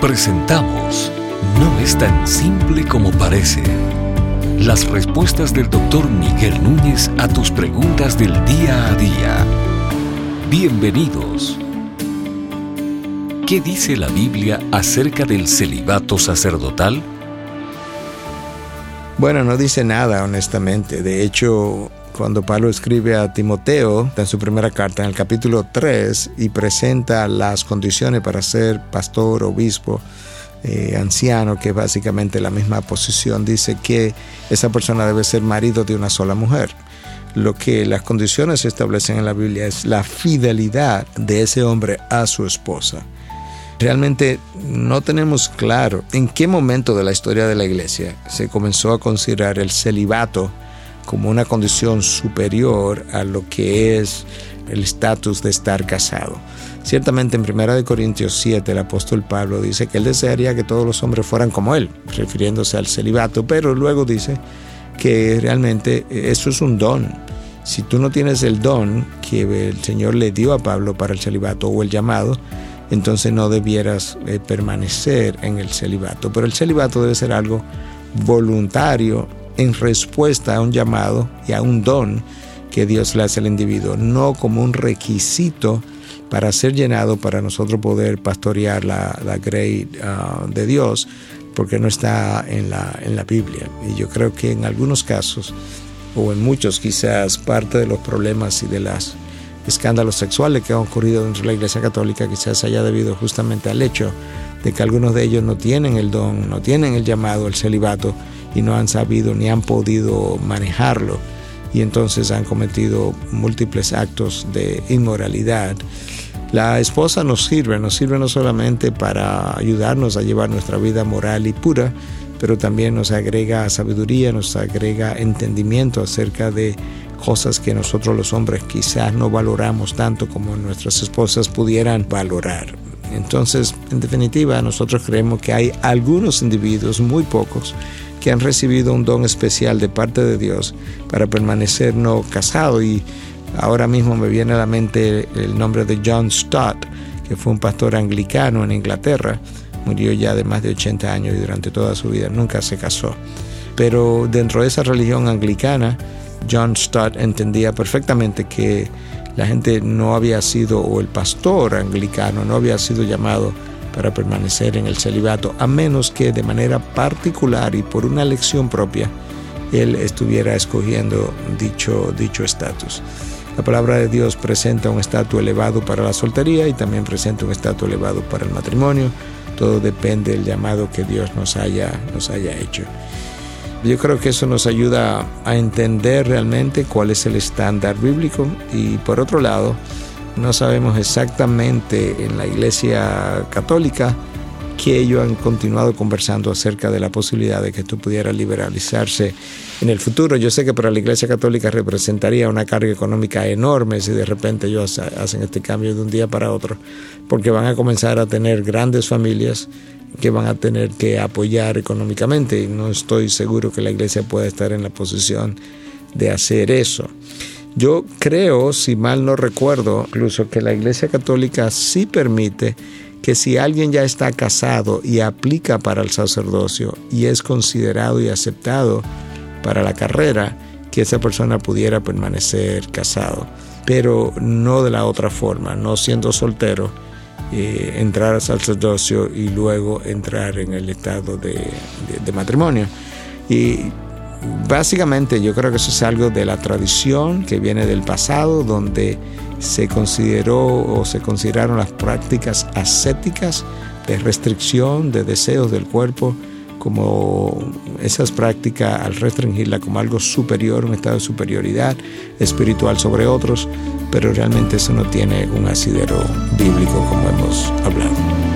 Presentamos No es tan simple como parece. Las respuestas del doctor Miguel Núñez a tus preguntas del día a día. Bienvenidos. ¿Qué dice la Biblia acerca del celibato sacerdotal? Bueno, no dice nada, honestamente. De hecho, cuando Pablo escribe a Timoteo en su primera carta, en el capítulo 3, y presenta las condiciones para ser pastor, obispo, eh, anciano, que es básicamente la misma posición, dice que esa persona debe ser marido de una sola mujer. Lo que las condiciones establecen en la Biblia es la fidelidad de ese hombre a su esposa. Realmente no tenemos claro en qué momento de la historia de la iglesia se comenzó a considerar el celibato como una condición superior a lo que es el estatus de estar casado. Ciertamente en 1 Corintios 7 el apóstol Pablo dice que él desearía que todos los hombres fueran como él, refiriéndose al celibato, pero luego dice que realmente eso es un don. Si tú no tienes el don que el Señor le dio a Pablo para el celibato o el llamado, entonces no debieras eh, permanecer en el celibato. Pero el celibato debe ser algo voluntario en respuesta a un llamado y a un don que Dios le hace al individuo, no como un requisito para ser llenado para nosotros poder pastorear la, la grey uh, de Dios, porque no está en la, en la Biblia. Y yo creo que en algunos casos, o en muchos quizás, parte de los problemas y de los escándalos sexuales que han ocurrido dentro de la Iglesia Católica quizás haya debido justamente al hecho de que algunos de ellos no tienen el don, no tienen el llamado, el celibato, y no han sabido ni han podido manejarlo y entonces han cometido múltiples actos de inmoralidad. La esposa nos sirve, nos sirve no solamente para ayudarnos a llevar nuestra vida moral y pura, pero también nos agrega sabiduría, nos agrega entendimiento acerca de cosas que nosotros los hombres quizás no valoramos tanto como nuestras esposas pudieran valorar. Entonces, en definitiva, nosotros creemos que hay algunos individuos, muy pocos, que han recibido un don especial de parte de Dios para permanecer no casado y ahora mismo me viene a la mente el nombre de John Stott, que fue un pastor anglicano en Inglaterra, murió ya de más de 80 años y durante toda su vida nunca se casó. Pero dentro de esa religión anglicana, John Stott entendía perfectamente que la gente no había sido, o el pastor anglicano no había sido llamado para permanecer en el celibato, a menos que de manera particular y por una elección propia, él estuviera escogiendo dicho estatus. La palabra de Dios presenta un estatus elevado para la soltería y también presenta un estatus elevado para el matrimonio. Todo depende del llamado que Dios nos haya, nos haya hecho. Yo creo que eso nos ayuda a entender realmente cuál es el estándar bíblico y por otro lado, no sabemos exactamente en la Iglesia Católica que ellos han continuado conversando acerca de la posibilidad de que esto pudiera liberalizarse en el futuro. Yo sé que para la Iglesia Católica representaría una carga económica enorme si de repente ellos hacen este cambio de un día para otro, porque van a comenzar a tener grandes familias que van a tener que apoyar económicamente y no estoy seguro que la Iglesia pueda estar en la posición de hacer eso. Yo creo, si mal no recuerdo, incluso que la Iglesia Católica sí permite que si alguien ya está casado y aplica para el sacerdocio y es considerado y aceptado para la carrera, que esa persona pudiera permanecer casado, pero no de la otra forma, no siendo soltero, eh, entrar al sacerdocio y luego entrar en el estado de, de, de matrimonio. Y Básicamente yo creo que eso es algo de la tradición que viene del pasado, donde se consideró o se consideraron las prácticas ascéticas de restricción de deseos del cuerpo como esas prácticas al restringirla como algo superior, un estado de superioridad espiritual sobre otros, pero realmente eso no tiene un asidero bíblico como hemos hablado.